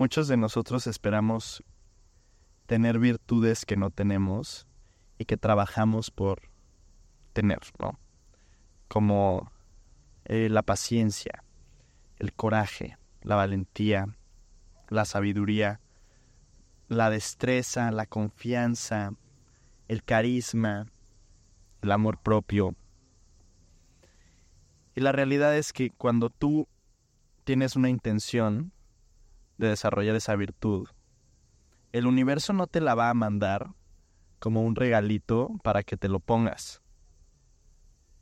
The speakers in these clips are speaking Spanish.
muchos de nosotros esperamos tener virtudes que no tenemos y que trabajamos por tener, ¿no? Como eh, la paciencia, el coraje, la valentía, la sabiduría, la destreza, la confianza, el carisma, el amor propio. Y la realidad es que cuando tú tienes una intención de desarrollar esa virtud, el universo no te la va a mandar como un regalito para que te lo pongas,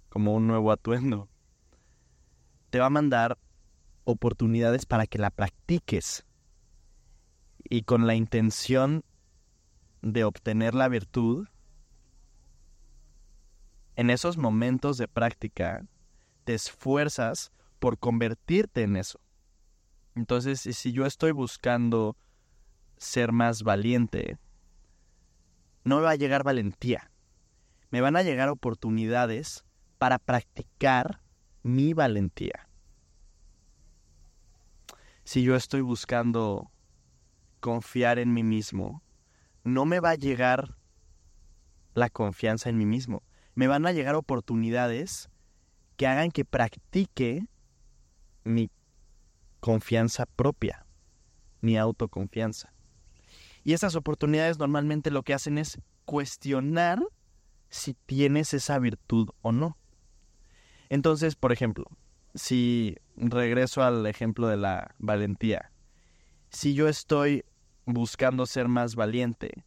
como un nuevo atuendo. Te va a mandar oportunidades para que la practiques y con la intención de obtener la virtud, en esos momentos de práctica te esfuerzas por convertirte en eso. Entonces, si yo estoy buscando ser más valiente, no me va a llegar valentía. Me van a llegar oportunidades para practicar mi valentía. Si yo estoy buscando confiar en mí mismo, no me va a llegar la confianza en mí mismo. Me van a llegar oportunidades que hagan que practique mi confianza propia, mi autoconfianza. Y esas oportunidades normalmente lo que hacen es cuestionar si tienes esa virtud o no. Entonces, por ejemplo, si regreso al ejemplo de la valentía, si yo estoy buscando ser más valiente,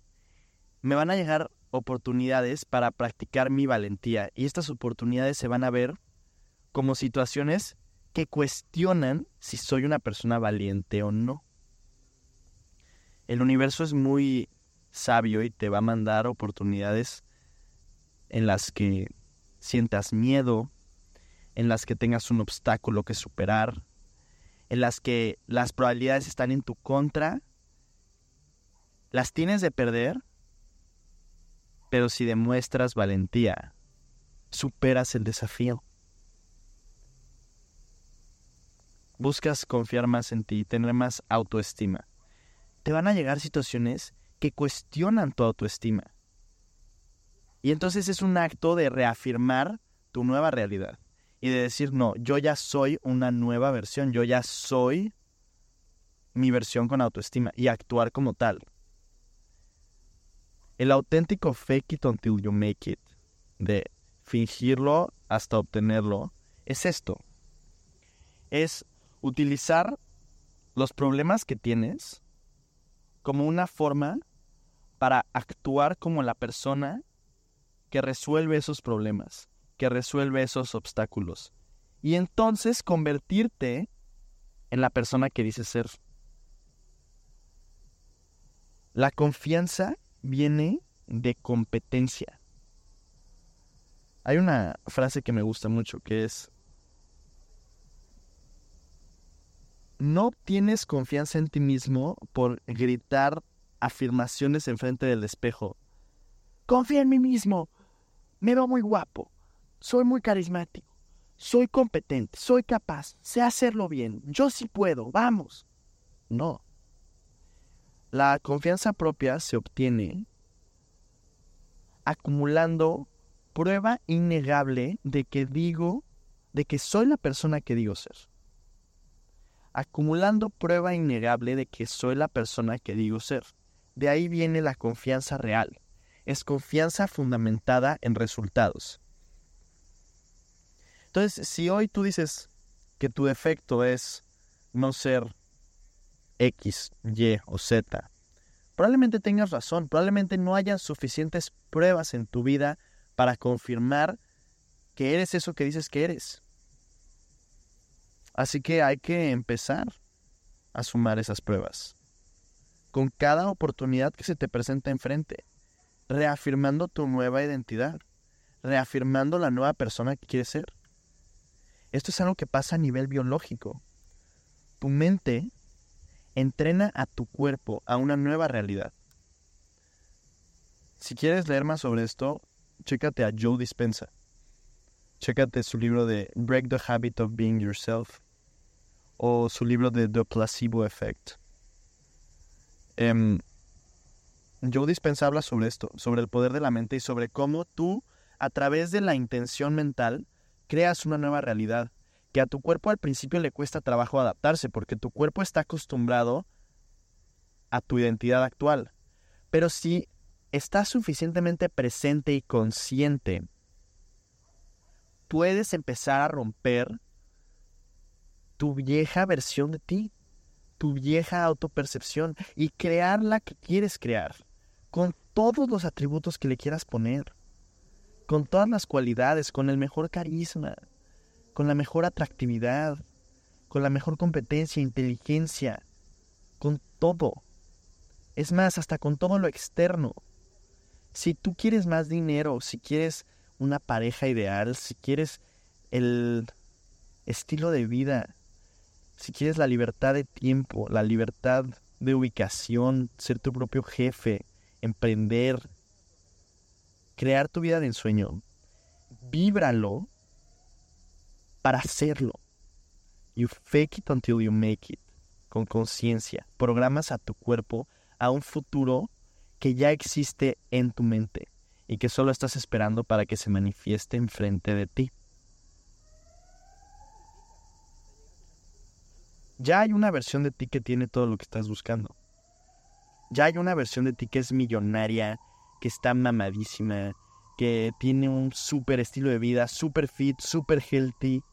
me van a llegar oportunidades para practicar mi valentía y estas oportunidades se van a ver como situaciones que cuestionan si soy una persona valiente o no. El universo es muy sabio y te va a mandar oportunidades en las que sientas miedo, en las que tengas un obstáculo que superar, en las que las probabilidades están en tu contra las tienes de perder, pero si demuestras valentía, superas el desafío. Buscas confiar más en ti, tener más autoestima. Te van a llegar situaciones que cuestionan tu autoestima. Y entonces es un acto de reafirmar tu nueva realidad y de decir, no, yo ya soy una nueva versión, yo ya soy mi versión con autoestima y actuar como tal. El auténtico fake it until you make it, de fingirlo hasta obtenerlo, es esto. Es utilizar los problemas que tienes como una forma para actuar como la persona que resuelve esos problemas, que resuelve esos obstáculos. Y entonces convertirte en la persona que dices ser. La confianza viene de competencia. Hay una frase que me gusta mucho que es, no tienes confianza en ti mismo por gritar afirmaciones enfrente del espejo. Confía en mí mismo. Me veo muy guapo. Soy muy carismático. Soy competente. Soy capaz. Sé hacerlo bien. Yo sí puedo. Vamos. No. La confianza propia se obtiene acumulando prueba innegable de que digo, de que soy la persona que digo ser. Acumulando prueba innegable de que soy la persona que digo ser. De ahí viene la confianza real. Es confianza fundamentada en resultados. Entonces, si hoy tú dices que tu defecto es no ser X, Y o Z. Probablemente tengas razón, probablemente no haya suficientes pruebas en tu vida para confirmar que eres eso que dices que eres. Así que hay que empezar a sumar esas pruebas. Con cada oportunidad que se te presenta enfrente, reafirmando tu nueva identidad, reafirmando la nueva persona que quieres ser. Esto es algo que pasa a nivel biológico. Tu mente entrena a tu cuerpo a una nueva realidad. Si quieres leer más sobre esto, chécate a Joe Dispensa. Chécate su libro de Break the Habit of Being Yourself o su libro de The Placebo Effect. Eh, Joe Dispenza habla sobre esto, sobre el poder de la mente y sobre cómo tú, a través de la intención mental, creas una nueva realidad. Que a tu cuerpo al principio le cuesta trabajo adaptarse, porque tu cuerpo está acostumbrado a tu identidad actual. Pero si estás suficientemente presente y consciente, puedes empezar a romper tu vieja versión de ti, tu vieja autopercepción y crear la que quieres crear, con todos los atributos que le quieras poner, con todas las cualidades, con el mejor carisma, con la mejor atractividad, con la mejor competencia, inteligencia, con todo. Es más, hasta con todo lo externo. Si tú quieres más dinero, si quieres una pareja ideal, si quieres el estilo de vida, si quieres la libertad de tiempo, la libertad de ubicación, ser tu propio jefe, emprender, crear tu vida de ensueño, víbralo para hacerlo. You fake it until you make it. Con conciencia. Programas a tu cuerpo a un futuro que ya existe en tu mente y que solo estás esperando para que se manifieste enfrente de ti. Ya hay una versión de ti que tiene todo lo que estás buscando. Ya hay una versión de ti que es millonaria, que está mamadísima, que tiene un súper estilo de vida, súper fit, súper healthy,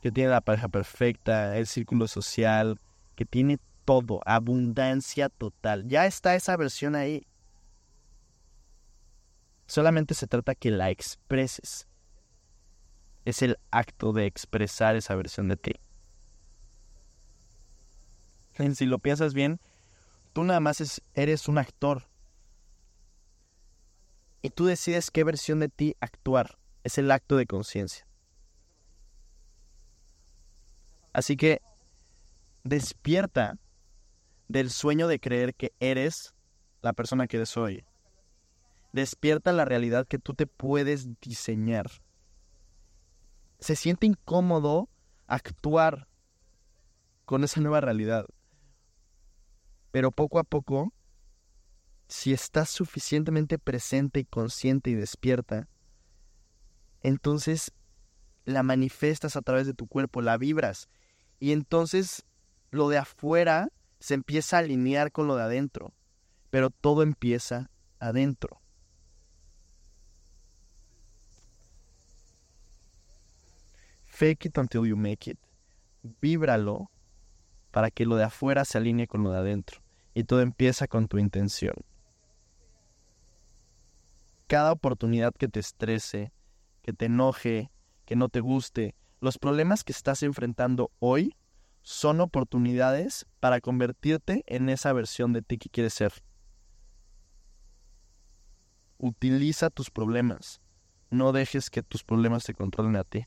que tiene la pareja perfecta, el círculo social, que tiene todo, abundancia total. Ya está esa versión ahí. Solamente se trata que la expreses. Es el acto de expresar esa versión de ti. Si lo piensas bien, tú nada más eres un actor. Y tú decides qué versión de ti actuar. Es el acto de conciencia. Así que despierta del sueño de creer que eres la persona que eres hoy. Despierta la realidad que tú te puedes diseñar. Se siente incómodo actuar con esa nueva realidad. Pero poco a poco, si estás suficientemente presente y consciente y despierta, entonces la manifestas a través de tu cuerpo, la vibras. Y entonces lo de afuera se empieza a alinear con lo de adentro, pero todo empieza adentro. Fake it until you make it. Víbralo para que lo de afuera se alinee con lo de adentro. Y todo empieza con tu intención. Cada oportunidad que te estrese, que te enoje, que no te guste, los problemas que estás enfrentando hoy son oportunidades para convertirte en esa versión de ti que quieres ser. Utiliza tus problemas. No dejes que tus problemas te controlen a ti.